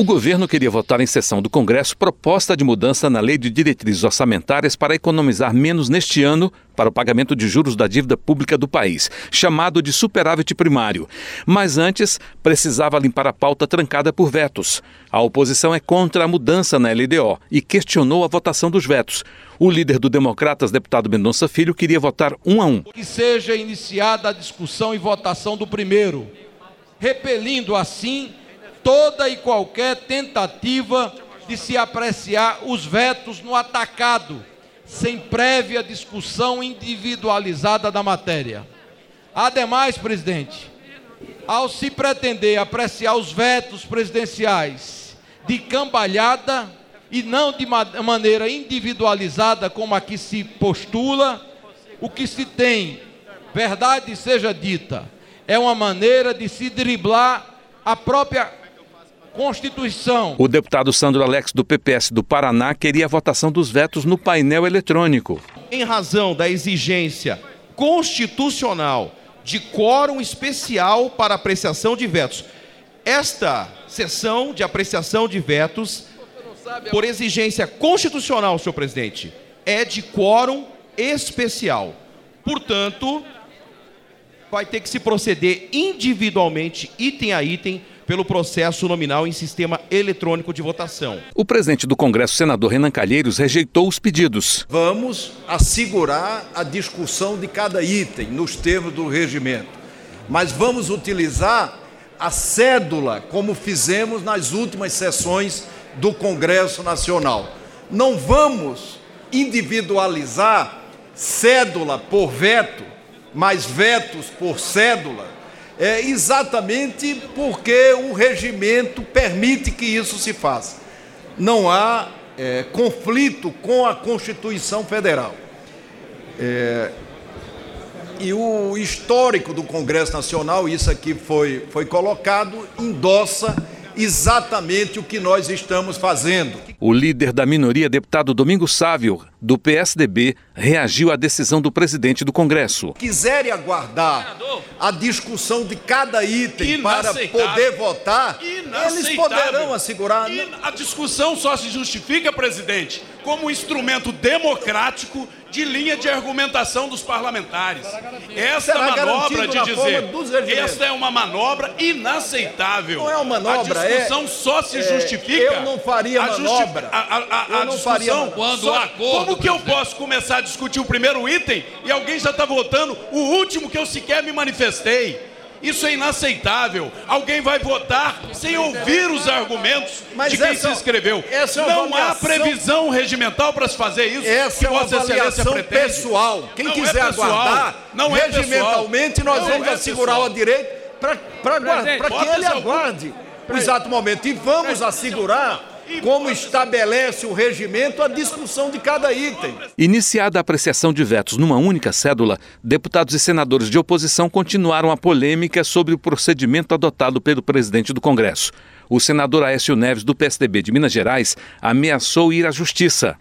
O governo queria votar em sessão do Congresso proposta de mudança na Lei de Diretrizes Orçamentárias para economizar menos neste ano para o pagamento de juros da dívida pública do país, chamado de superávit primário. Mas antes, precisava limpar a pauta trancada por vetos. A oposição é contra a mudança na LDO e questionou a votação dos vetos. O líder do Democratas, deputado Mendonça Filho, queria votar um a um. Que seja iniciada a discussão e votação do primeiro, repelindo assim toda e qualquer tentativa de se apreciar os vetos no atacado, sem prévia discussão individualizada da matéria. Ademais, presidente, ao se pretender apreciar os vetos presidenciais de cambalhada e não de maneira individualizada, como aqui se postula, o que se tem, verdade seja dita, é uma maneira de se driblar a própria Constituição. O deputado Sandro Alex, do PPS do Paraná, queria a votação dos vetos no painel eletrônico. Em razão da exigência constitucional de quórum especial para apreciação de vetos, esta sessão de apreciação de vetos, por exigência constitucional, senhor presidente, é de quórum especial. Portanto, vai ter que se proceder individualmente, item a item, pelo processo nominal em sistema eletrônico de votação. O presidente do Congresso, senador Renan Calheiros, rejeitou os pedidos. Vamos assegurar a discussão de cada item nos termos do regimento, mas vamos utilizar a cédula como fizemos nas últimas sessões do Congresso Nacional. Não vamos individualizar cédula por veto, mas vetos por cédula é, exatamente porque o regimento permite que isso se faça. Não há é, conflito com a Constituição Federal. É, e o histórico do Congresso Nacional, isso aqui foi, foi colocado, endossa exatamente o que nós estamos fazendo. O líder da minoria, deputado Domingos Sávio, do PSDB, reagiu à decisão do presidente do Congresso. Quiserem aguardar a discussão de cada item para poder votar, eles poderão assegurar. A discussão só se justifica, presidente, como um instrumento democrático de linha de argumentação dos parlamentares. Esta Será manobra de dizer, esta é uma manobra inaceitável. Não é uma manobra, a discussão é, só se justifica. É, eu não faria manobra. A, a, a, a não faria quando só, acordo, Como que eu posso começar a discutir o primeiro item e alguém já está votando o último que eu sequer me manifestei? Isso é inaceitável. Alguém vai votar sem ouvir os argumentos Mas de quem essa, se inscreveu. É não há previsão regimental para se fazer isso. Essa é uma avaliação pessoal. Quem não quiser é pessoal, aguardar, não é regimentalmente, nós não vamos é assegurar o direito para que ele aguarde o exato momento. E vamos assegurar como estabelece o regimento a discussão de cada item. Iniciada a apreciação de vetos numa única cédula, deputados e senadores de oposição continuaram a polêmica sobre o procedimento adotado pelo presidente do Congresso. O senador Aécio Neves, do PSDB de Minas Gerais, ameaçou ir à justiça.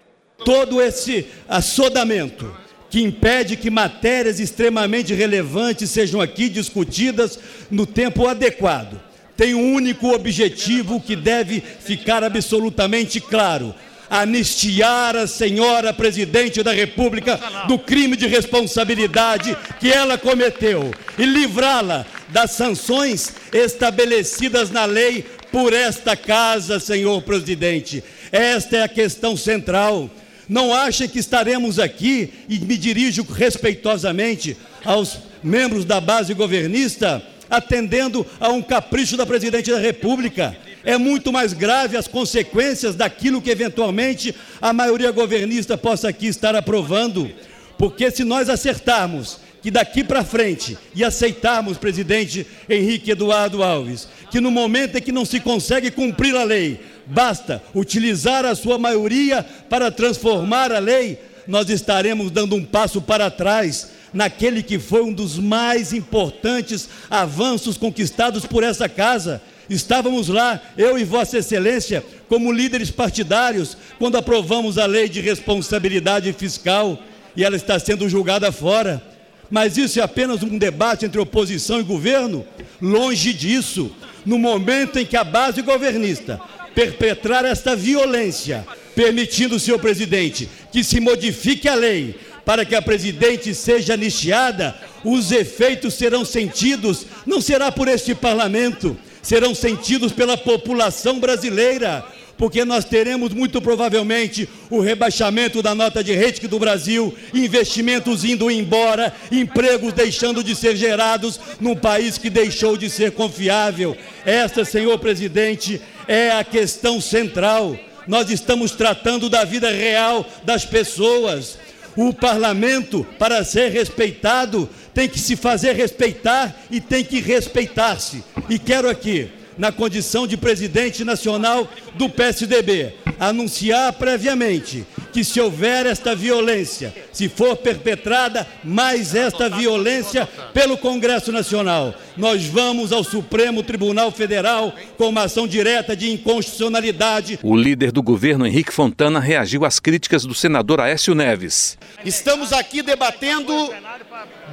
Todo esse assodamento que impede que matérias extremamente relevantes sejam aqui discutidas no tempo adequado tem um único objetivo que deve ficar absolutamente claro: anistiar a senhora presidente da República do crime de responsabilidade que ela cometeu e livrá-la das sanções estabelecidas na lei por esta casa, senhor presidente. Esta é a questão central. Não achem que estaremos aqui, e me dirijo respeitosamente aos membros da base governista atendendo a um capricho da presidente da República. É muito mais grave as consequências daquilo que eventualmente a maioria governista possa aqui estar aprovando. Porque se nós acertarmos que daqui para frente e aceitarmos, presidente Henrique Eduardo Alves, que no momento em que não se consegue cumprir a lei, basta utilizar a sua maioria para transformar a lei, nós estaremos dando um passo para trás naquele que foi um dos mais importantes avanços conquistados por essa casa, Estávamos lá, eu e Vossa Excelência, como líderes partidários, quando aprovamos a lei de responsabilidade fiscal e ela está sendo julgada fora. Mas isso é apenas um debate entre oposição e governo? Longe disso. No momento em que a base governista perpetrar esta violência, permitindo, senhor presidente, que se modifique a lei para que a presidente seja anistiada, os efeitos serão sentidos, não será por este parlamento, serão sentidos pela população brasileira porque nós teremos muito provavelmente o rebaixamento da nota de rating do Brasil, investimentos indo embora, empregos deixando de ser gerados num país que deixou de ser confiável. Essa, senhor presidente, é a questão central. Nós estamos tratando da vida real das pessoas. O parlamento, para ser respeitado, tem que se fazer respeitar e tem que respeitar-se. E quero aqui na condição de presidente nacional do PSDB, anunciar previamente que se houver esta violência, se for perpetrada mais esta violência pelo Congresso Nacional, nós vamos ao Supremo Tribunal Federal com uma ação direta de inconstitucionalidade. O líder do governo, Henrique Fontana, reagiu às críticas do senador Aécio Neves. Estamos aqui debatendo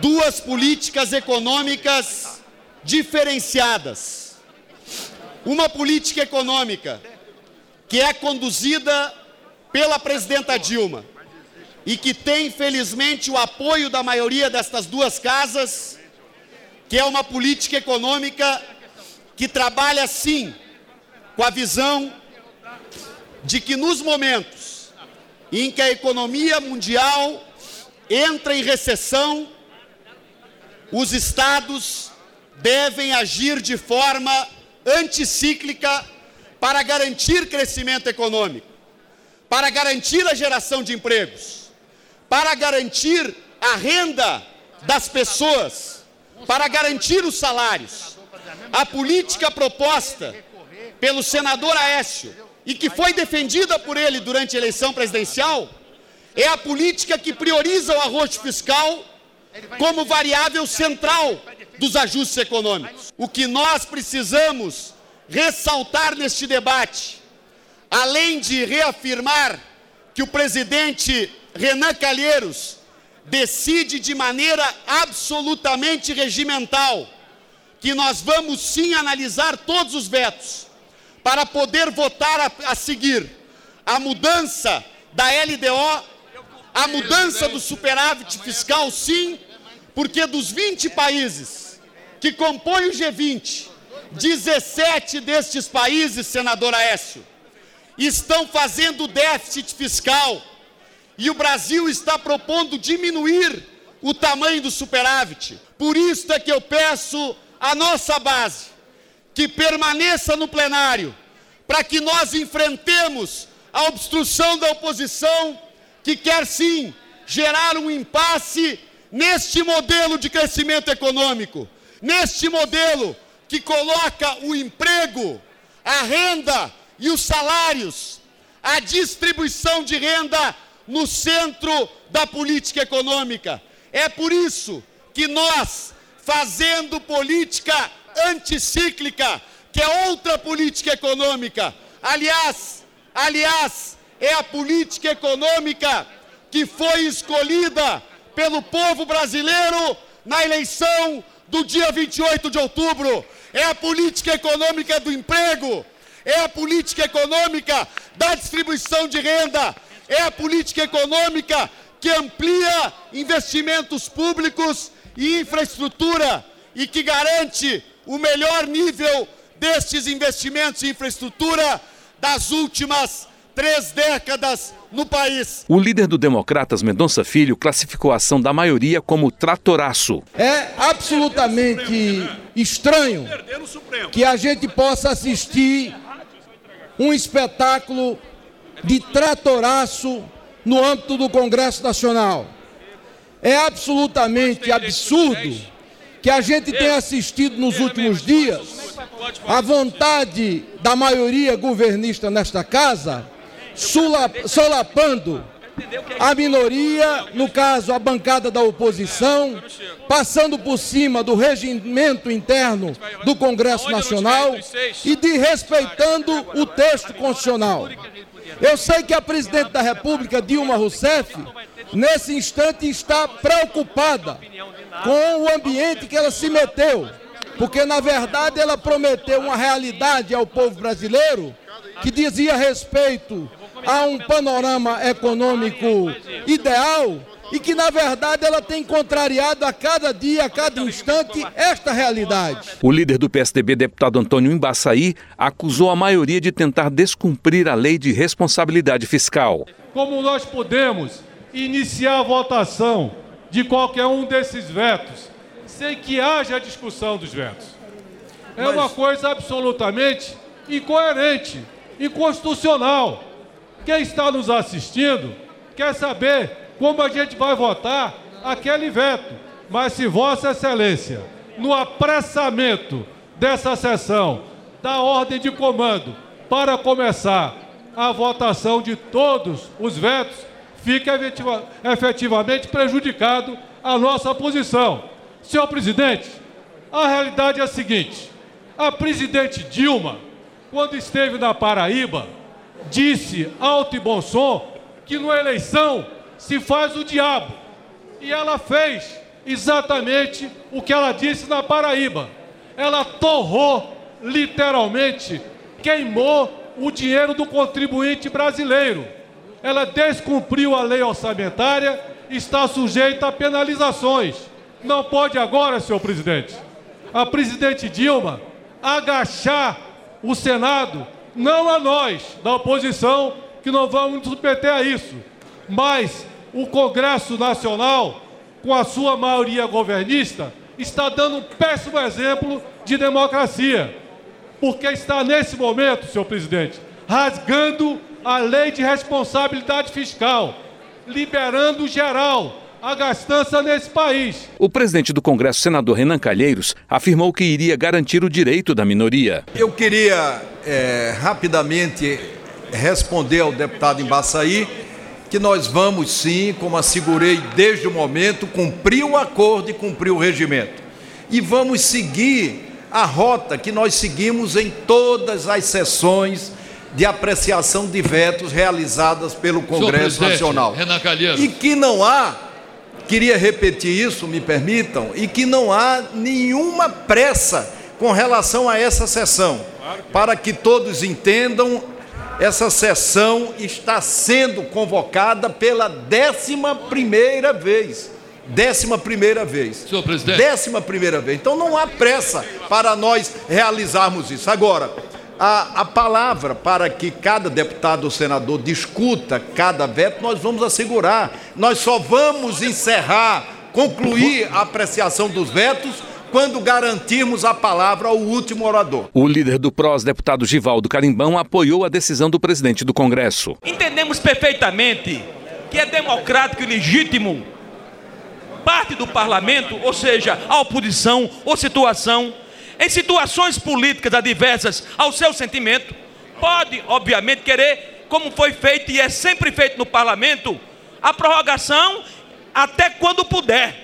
duas políticas econômicas diferenciadas uma política econômica que é conduzida pela presidenta Dilma e que tem, felizmente, o apoio da maioria destas duas casas, que é uma política econômica que trabalha, sim, com a visão de que nos momentos em que a economia mundial entra em recessão, os estados devem agir de forma anticíclica para garantir crescimento econômico, para garantir a geração de empregos, para garantir a renda das pessoas, para garantir os salários. A política proposta pelo senador Aécio e que foi defendida por ele durante a eleição presidencial é a política que prioriza o arroz fiscal como variável central dos ajustes econômicos. O que nós precisamos ressaltar neste debate, além de reafirmar que o presidente Renan Calheiros decide de maneira absolutamente regimental que nós vamos sim analisar todos os vetos para poder votar a, a seguir a mudança da LDO, a mudança do superávit fiscal, sim, porque dos 20 países que compõem o G20, 17 destes países, senador Aécio, estão fazendo déficit fiscal e o Brasil está propondo diminuir o tamanho do superávit. Por isso é que eu peço à nossa base que permaneça no plenário para que nós enfrentemos a obstrução da oposição que quer sim gerar um impasse neste modelo de crescimento econômico, neste modelo que coloca o emprego, a renda e os salários, a distribuição de renda no centro da política econômica. É por isso que nós, fazendo política anticíclica, que é outra política econômica, aliás, aliás, é a política econômica que foi escolhida pelo povo brasileiro na eleição do dia 28 de outubro, é a política econômica do emprego, é a política econômica da distribuição de renda, é a política econômica que amplia investimentos públicos e infraestrutura e que garante o melhor nível destes investimentos em infraestrutura das últimas três décadas no país. O líder do Democratas, Mendonça Filho, classificou a ação da maioria como tratoraço. É absolutamente estranho que a gente possa assistir um espetáculo de tratoraço no âmbito do Congresso Nacional. É absolutamente absurdo que a gente tenha assistido nos últimos dias a vontade da maioria governista nesta casa solapando a minoria, no caso a bancada da oposição, passando por cima do regimento interno do Congresso Nacional e de respeitando o texto constitucional. Eu sei que a presidente da República, Dilma Rousseff, nesse instante está preocupada com o ambiente que ela se meteu, porque na verdade ela prometeu uma realidade ao povo brasileiro que dizia respeito a um panorama econômico ideal e que, na verdade, ela tem contrariado a cada dia, a cada instante, esta realidade. O líder do PSDB, deputado Antônio Embaçaí, acusou a maioria de tentar descumprir a lei de responsabilidade fiscal. Como nós podemos iniciar a votação de qualquer um desses vetos sem que haja discussão dos vetos? É uma coisa absolutamente incoerente, inconstitucional. Quem está nos assistindo quer saber como a gente vai votar aquele veto. Mas se Vossa Excelência, no apressamento dessa sessão, da ordem de comando para começar a votação de todos os vetos, fica efetiva, efetivamente prejudicado a nossa posição. Senhor presidente, a realidade é a seguinte: a presidente Dilma, quando esteve na Paraíba, disse alto e bom som que na eleição se faz o diabo. E ela fez exatamente o que ela disse na Paraíba. Ela torrou, literalmente, queimou o dinheiro do contribuinte brasileiro. Ela descumpriu a lei orçamentária, está sujeita a penalizações. Não pode agora, senhor presidente, a presidente Dilma agachar o Senado não a nós, da oposição, que não vamos nos submeter a isso, mas o Congresso Nacional, com a sua maioria governista, está dando um péssimo exemplo de democracia. Porque está nesse momento, senhor presidente, rasgando a lei de responsabilidade fiscal, liberando geral a gastança nesse país. O presidente do Congresso, senador Renan Calheiros, afirmou que iria garantir o direito da minoria. Eu queria é, rapidamente responder ao deputado Embaçaí que nós vamos sim, como assegurei desde o momento, cumprir o acordo e cumprir o regimento. E vamos seguir a rota que nós seguimos em todas as sessões de apreciação de vetos realizadas pelo Congresso Nacional. Renan Calheiros. E que não há Queria repetir isso, me permitam, e que não há nenhuma pressa com relação a essa sessão. Para que todos entendam, essa sessão está sendo convocada pela décima primeira vez. Décima primeira vez. Senhor presidente. Décima primeira vez. Então não há pressa para nós realizarmos isso. Agora, a, a palavra para que cada deputado ou senador discuta cada veto, nós vamos assegurar. Nós só vamos encerrar, concluir a apreciação dos vetos quando garantirmos a palavra ao último orador. O líder do PROS, deputado Givaldo Carimbão, apoiou a decisão do presidente do Congresso. Entendemos perfeitamente que é democrático e legítimo parte do parlamento, ou seja, a oposição ou situação em situações políticas adversas ao seu sentimento, pode, obviamente, querer, como foi feito e é sempre feito no parlamento, a prorrogação até quando puder.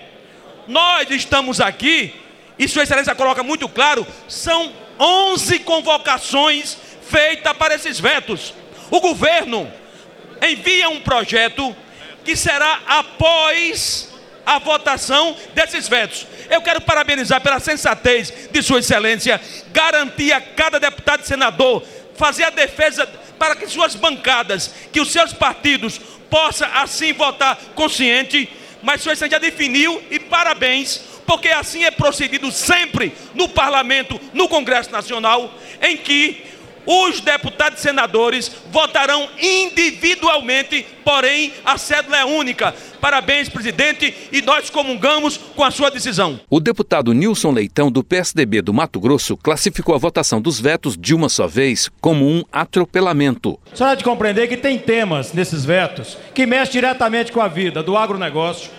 Nós estamos aqui, e Sua Excelência coloca muito claro, são 11 convocações feitas para esses vetos. O governo envia um projeto que será após a votação desses vetos. Eu quero parabenizar pela sensatez de Sua Excelência, garantir a cada deputado e senador, fazer a defesa para que suas bancadas, que os seus partidos possam assim votar consciente, mas Sua Excelência já definiu e parabéns, porque assim é procedido sempre no parlamento, no Congresso Nacional, em que os deputados e senadores votarão individualmente, porém a cédula é única. Parabéns, presidente, e nós comungamos com a sua decisão. O deputado Nilson Leitão, do PSDB do Mato Grosso, classificou a votação dos vetos de uma só vez como um atropelamento. Só há de compreender que tem temas nesses vetos que mexem diretamente com a vida do agronegócio,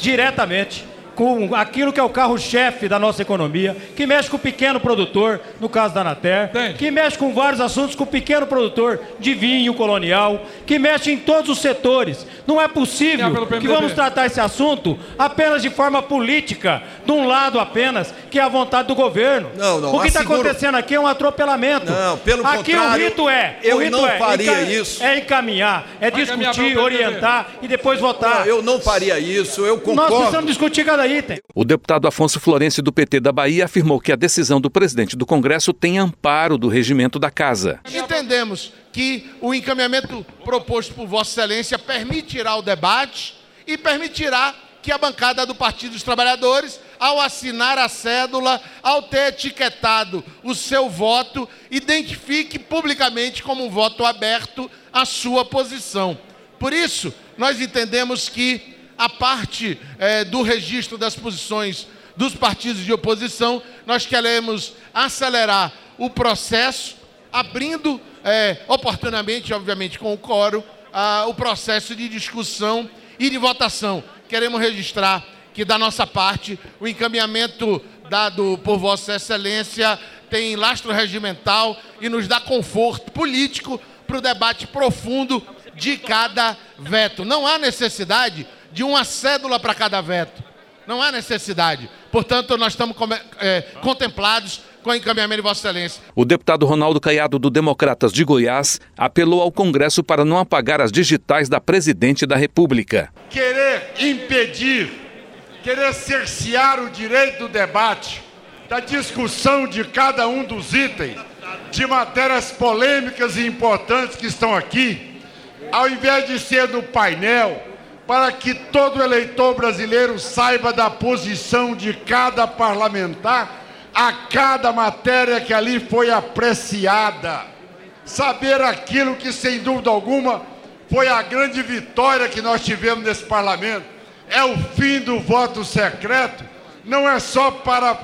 diretamente, com aquilo que é o carro-chefe da nossa economia, que mexe com o pequeno produtor, no caso da Anater, que mexe com vários assuntos com o pequeno produtor de vinho colonial, que mexe em todos os setores. Não é possível que vamos tratar esse assunto apenas de forma política, de um lado apenas, que é a vontade do governo. Não, não, o que está asseguro- acontecendo aqui é um atropelamento. Não, pelo aqui contrário, o rito é, eu o rito não é, faria enca- isso. é encaminhar, é Vai discutir, orientar e depois votar. Não, eu não faria isso, eu Nós concordo. precisamos discutir cada item. O deputado Afonso Florencio do PT da Bahia afirmou que a decisão do presidente do Congresso tem amparo do regimento da casa. Entendemos que o encaminhamento proposto por Vossa Excelência permitirá o debate e permitirá que a bancada do Partido dos Trabalhadores, ao assinar a cédula, ao ter etiquetado o seu voto, identifique publicamente como um voto aberto a sua posição. Por isso, nós entendemos que a parte eh, do registro das posições dos partidos de oposição, nós queremos acelerar o processo, abrindo eh, oportunamente, obviamente, com o coro, ah, o processo de discussão e de votação. Queremos registrar que, da nossa parte, o encaminhamento dado por Vossa Excelência tem lastro regimental e nos dá conforto político para o debate profundo de cada veto. Não há necessidade de uma cédula para cada veto. Não há necessidade. Portanto, nós estamos eh, contemplados com o encaminhamento de Vossa Excelência. O deputado Ronaldo Caiado do Democratas de Goiás apelou ao Congresso para não apagar as digitais da presidente da República. querer impedir, querer cercear o direito do debate, da discussão de cada um dos itens, de matérias polêmicas e importantes que estão aqui, ao invés de ser no painel, para que todo eleitor brasileiro saiba da posição de cada parlamentar a cada matéria que ali foi apreciada. Saber aquilo que, sem dúvida alguma, foi a grande vitória que nós tivemos nesse parlamento. É o fim do voto secreto, não é só para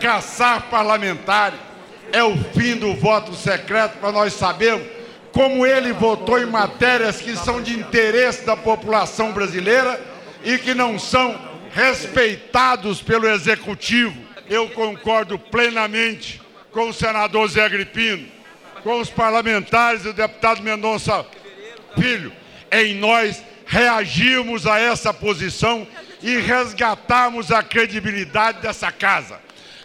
caçar parlamentares, é o fim do voto secreto para nós sabermos como ele votou em matérias que são de interesse da população brasileira e que não são respeitados pelo executivo. Eu concordo plenamente com o senador Zé Agripino, com os parlamentares e o deputado Mendonça Filho. Em nós reagirmos a essa posição e resgatarmos a credibilidade dessa casa.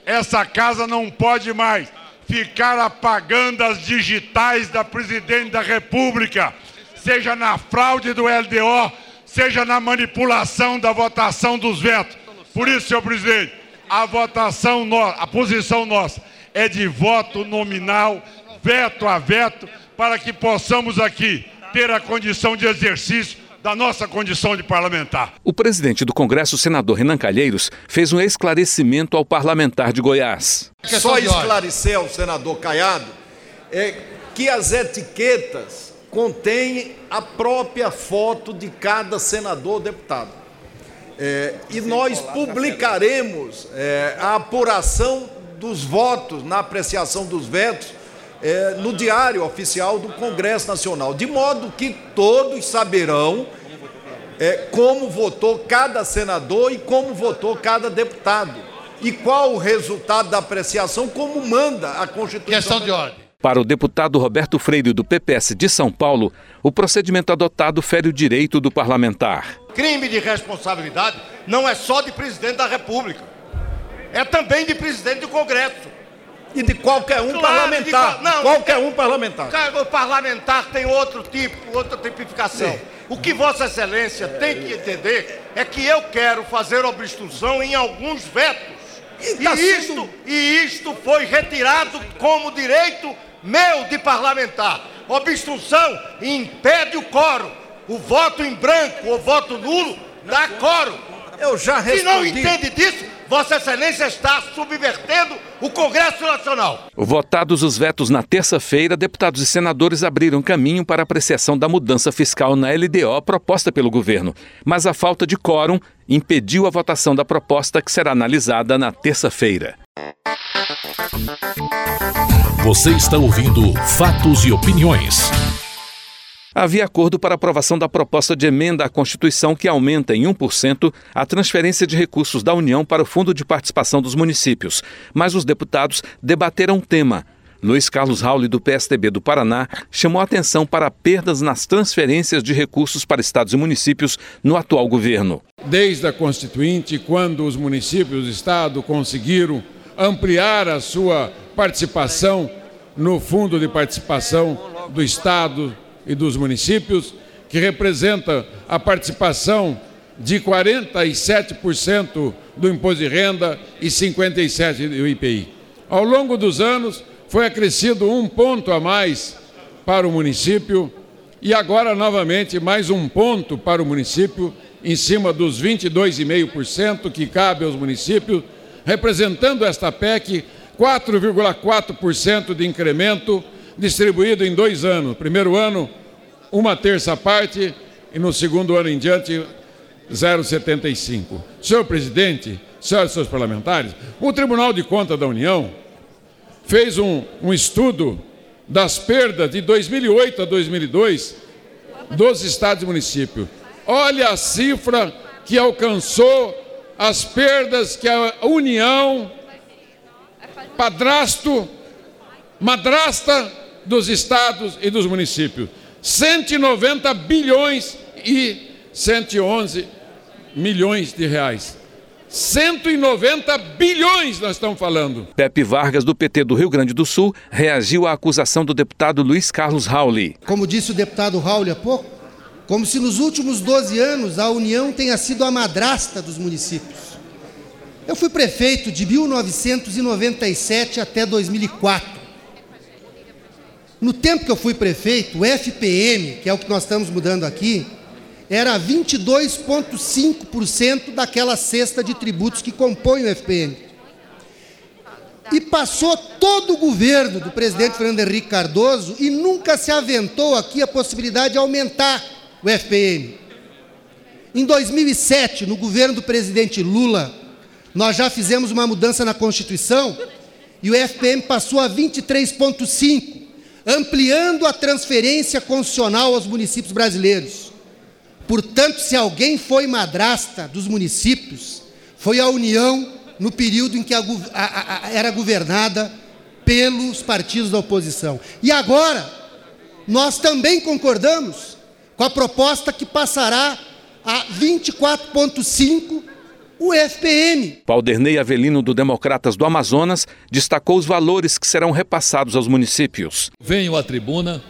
Essa casa não pode mais ficar apagando as digitais da presidente da República, seja na fraude do LDO, seja na manipulação da votação dos vetos. Por isso, senhor presidente, a votação, no- a posição nossa é de voto nominal, veto a veto, para que possamos aqui ter a condição de exercício da nossa condição de parlamentar. O presidente do Congresso, senador Renan Calheiros, fez um esclarecimento ao parlamentar de Goiás. Só esclarecer ao senador Caiado é que as etiquetas contêm a própria foto de cada senador ou deputado. É, e nós publicaremos é, a apuração dos votos, na apreciação dos vetos, é, no Diário Oficial do Congresso Nacional, de modo que todos saberão é, como votou cada senador e como votou cada deputado. E qual o resultado da apreciação, como manda a Constituição. Questão de ordem. Para o deputado Roberto Freire, do PPS de São Paulo, o procedimento adotado fere o direito do parlamentar. Crime de responsabilidade não é só de presidente da República, é também de presidente do Congresso. E de qualquer um parlamentar. não, Qualquer um parlamentar. Cara, O parlamentar tem outro tipo, outra tipificação. Sim. O que Vossa Excelência tem que entender é que eu quero fazer obstrução em alguns vetos. E, tá isto, e isto foi retirado como direito meu de parlamentar. Obstrução impede o coro. O voto em branco ou voto nulo dá coro. Eu já Se não respondi. entende disso, Vossa Excelência está subvertendo o Congresso Nacional. Votados os vetos na terça-feira, deputados e senadores abriram caminho para a apreciação da mudança fiscal na LDO proposta pelo governo. Mas a falta de quórum impediu a votação da proposta que será analisada na terça-feira. Você está ouvindo Fatos e Opiniões. Havia acordo para aprovação da proposta de emenda à Constituição que aumenta em 1% a transferência de recursos da União para o Fundo de Participação dos Municípios. Mas os deputados debateram o tema. Luiz Carlos Rauli, do PSDB do Paraná, chamou atenção para perdas nas transferências de recursos para estados e municípios no atual governo. Desde a Constituinte, quando os municípios e Estado conseguiram ampliar a sua participação no Fundo de Participação do Estado e dos municípios, que representa a participação de 47% do imposto de renda e 57% do IPI. Ao longo dos anos, foi acrescido um ponto a mais para o município e agora novamente mais um ponto para o município, em cima dos 22,5% que cabe aos municípios, representando esta PEC 4,4% de incremento distribuído em dois anos. Primeiro ano, uma terça parte, e no segundo ano em diante, 0,75. Senhor presidente, senhores seus parlamentares, o Tribunal de Contas da União fez um, um estudo das perdas de 2008 a 2002 dos estados e municípios. Olha a cifra que alcançou as perdas que a União, padrasto, madrasta dos estados e dos municípios. 190 bilhões e 111 milhões de reais. 190 bilhões nós estamos falando. Pepe Vargas, do PT do Rio Grande do Sul, reagiu à acusação do deputado Luiz Carlos Rauli. Como disse o deputado Rauli há pouco, como se nos últimos 12 anos a União tenha sido a madrasta dos municípios. Eu fui prefeito de 1997 até 2004. No tempo que eu fui prefeito, o FPM, que é o que nós estamos mudando aqui, era 22,5% daquela cesta de tributos que compõe o FPM. E passou todo o governo do presidente Fernando Henrique Cardoso e nunca se aventou aqui a possibilidade de aumentar o FPM. Em 2007, no governo do presidente Lula, nós já fizemos uma mudança na Constituição e o FPM passou a 23,5%, ampliando a transferência constitucional aos municípios brasileiros. Portanto, se alguém foi madrasta dos municípios, foi a União no período em que a, a, a, era governada pelos partidos da oposição. E agora, nós também concordamos com a proposta que passará a 24,5 o FPM. Valdernei Avelino, do Democratas do Amazonas, destacou os valores que serão repassados aos municípios. Venho à tribuna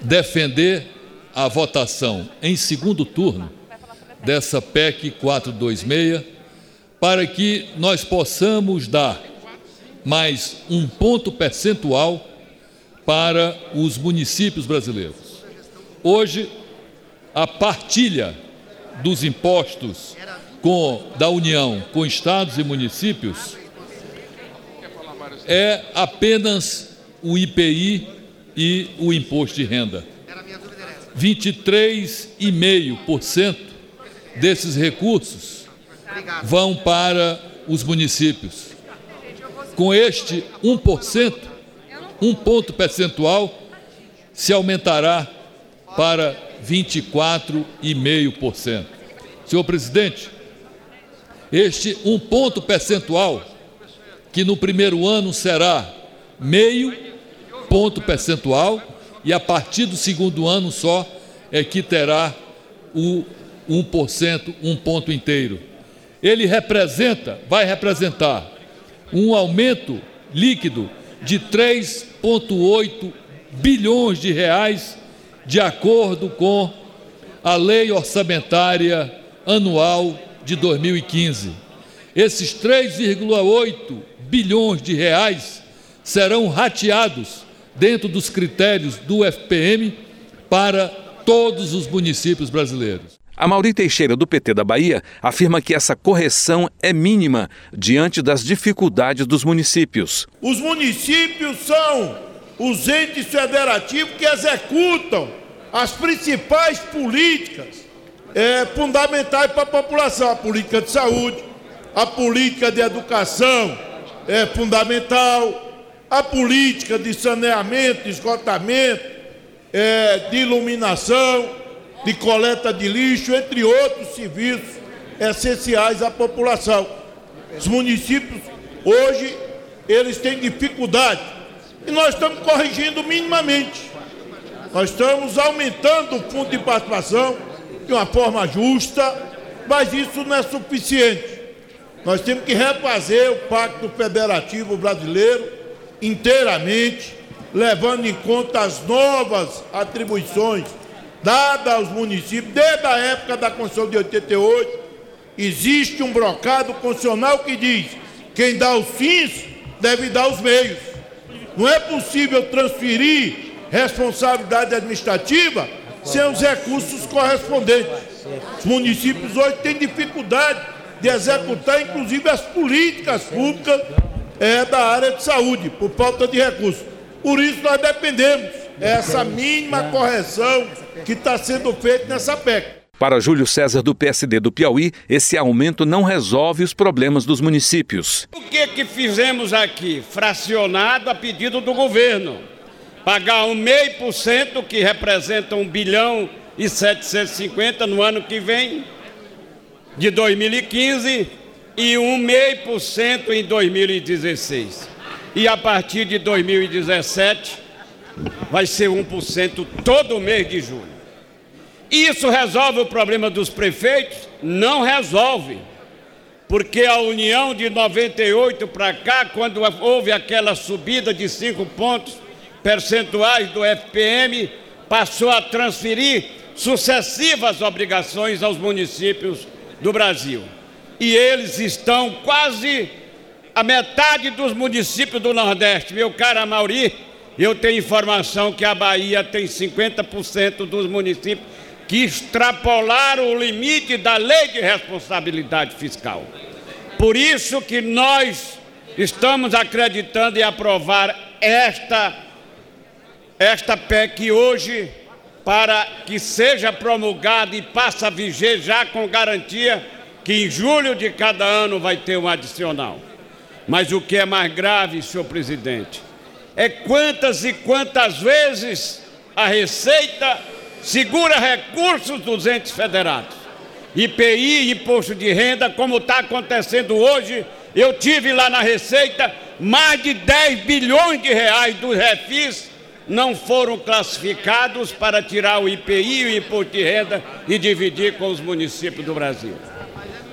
defender a votação em segundo turno dessa PEC 426 para que nós possamos dar mais um ponto percentual para os municípios brasileiros. Hoje, a partilha dos impostos com, da União com estados e municípios é apenas o IPI e o imposto de renda. 23,5% desses recursos vão para os municípios. Com este 1%, um ponto percentual se aumentará para 24,5%. Senhor presidente, este um ponto percentual, que no primeiro ano será meio ponto percentual, e a partir do segundo ano só é que terá o 1%, um ponto inteiro. Ele representa, vai representar um aumento líquido de 3,8 bilhões de reais, de acordo com a Lei Orçamentária Anual de 2015. Esses 3,8 bilhões de reais serão rateados dentro dos critérios do FPM para todos os municípios brasileiros. A Mauri Teixeira, do PT da Bahia, afirma que essa correção é mínima diante das dificuldades dos municípios. Os municípios são os entes federativos que executam as principais políticas é, fundamentais para a população: a política de saúde, a política de educação é fundamental, a política de saneamento, esgotamento. é, de iluminação, de coleta de lixo, entre outros serviços essenciais à população. Os municípios, hoje, eles têm dificuldade e nós estamos corrigindo minimamente. Nós estamos aumentando o fundo de participação de uma forma justa, mas isso não é suficiente. Nós temos que refazer o Pacto Federativo Brasileiro inteiramente, levando em conta as novas atribuições dadas aos municípios desde a época da Constituição de 88. Existe um brocado constitucional que diz: quem dá os fins deve dar os meios. Não é possível transferir responsabilidade administrativa sem os recursos correspondentes. Os municípios hoje têm dificuldade de executar, inclusive, as políticas públicas é, da área de saúde, por falta de recursos. Por isso, nós dependemos dessa mínima correção que está sendo feita nessa PEC. Para Júlio César do PSD do Piauí, esse aumento não resolve os problemas dos municípios. O que que fizemos aqui? Fracionado a pedido do governo. Pagar um meio por cento, que representa um bilhão e 750 no ano que vem, de 2015, e um meio por cento em 2016. E a partir de 2017, vai ser 1% todo mês de julho. Isso resolve o problema dos prefeitos? Não resolve. Porque a união de 98 para cá, quando houve aquela subida de 5 pontos percentuais do FPM, passou a transferir sucessivas obrigações aos municípios do Brasil. E eles estão quase a metade dos municípios do Nordeste. Meu caro Amauri, eu tenho informação que a Bahia tem 50% dos municípios que extrapolaram o limite da lei de responsabilidade fiscal. Por isso que nós estamos acreditando em aprovar esta, esta PEC hoje, para que seja promulgada e passe a viger já com garantia que em julho de cada ano vai ter um adicional. Mas o que é mais grave, senhor presidente, é quantas e quantas vezes a Receita segura recursos dos entes federados. IPI, imposto de renda, como está acontecendo hoje, eu tive lá na Receita mais de 10 bilhões de reais dos refis não foram classificados para tirar o IPI e o imposto de renda e dividir com os municípios do Brasil.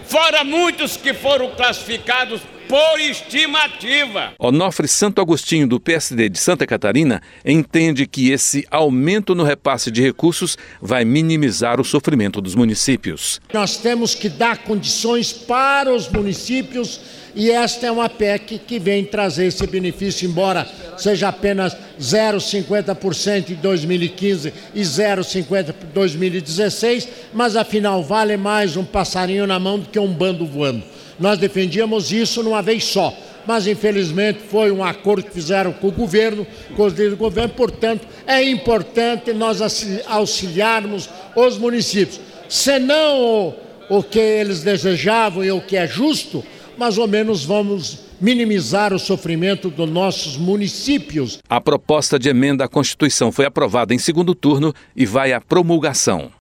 Fora muitos que foram classificados por estimativa. Onofre Santo Agostinho, do PSD de Santa Catarina, entende que esse aumento no repasse de recursos vai minimizar o sofrimento dos municípios. Nós temos que dar condições para os municípios e esta é uma PEC que vem trazer esse benefício, embora seja apenas 0,50% em 2015 e 0,50% em 2016, mas afinal vale mais um passarinho na mão do que um bando voando. Nós defendíamos isso numa vez só, mas infelizmente foi um acordo que fizeram com o governo, com os líderes do governo, portanto, é importante nós auxiliarmos os municípios. Se não o, o que eles desejavam e o que é justo, mais ou menos vamos minimizar o sofrimento dos nossos municípios. A proposta de emenda à Constituição foi aprovada em segundo turno e vai à promulgação.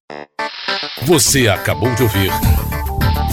Você acabou de ouvir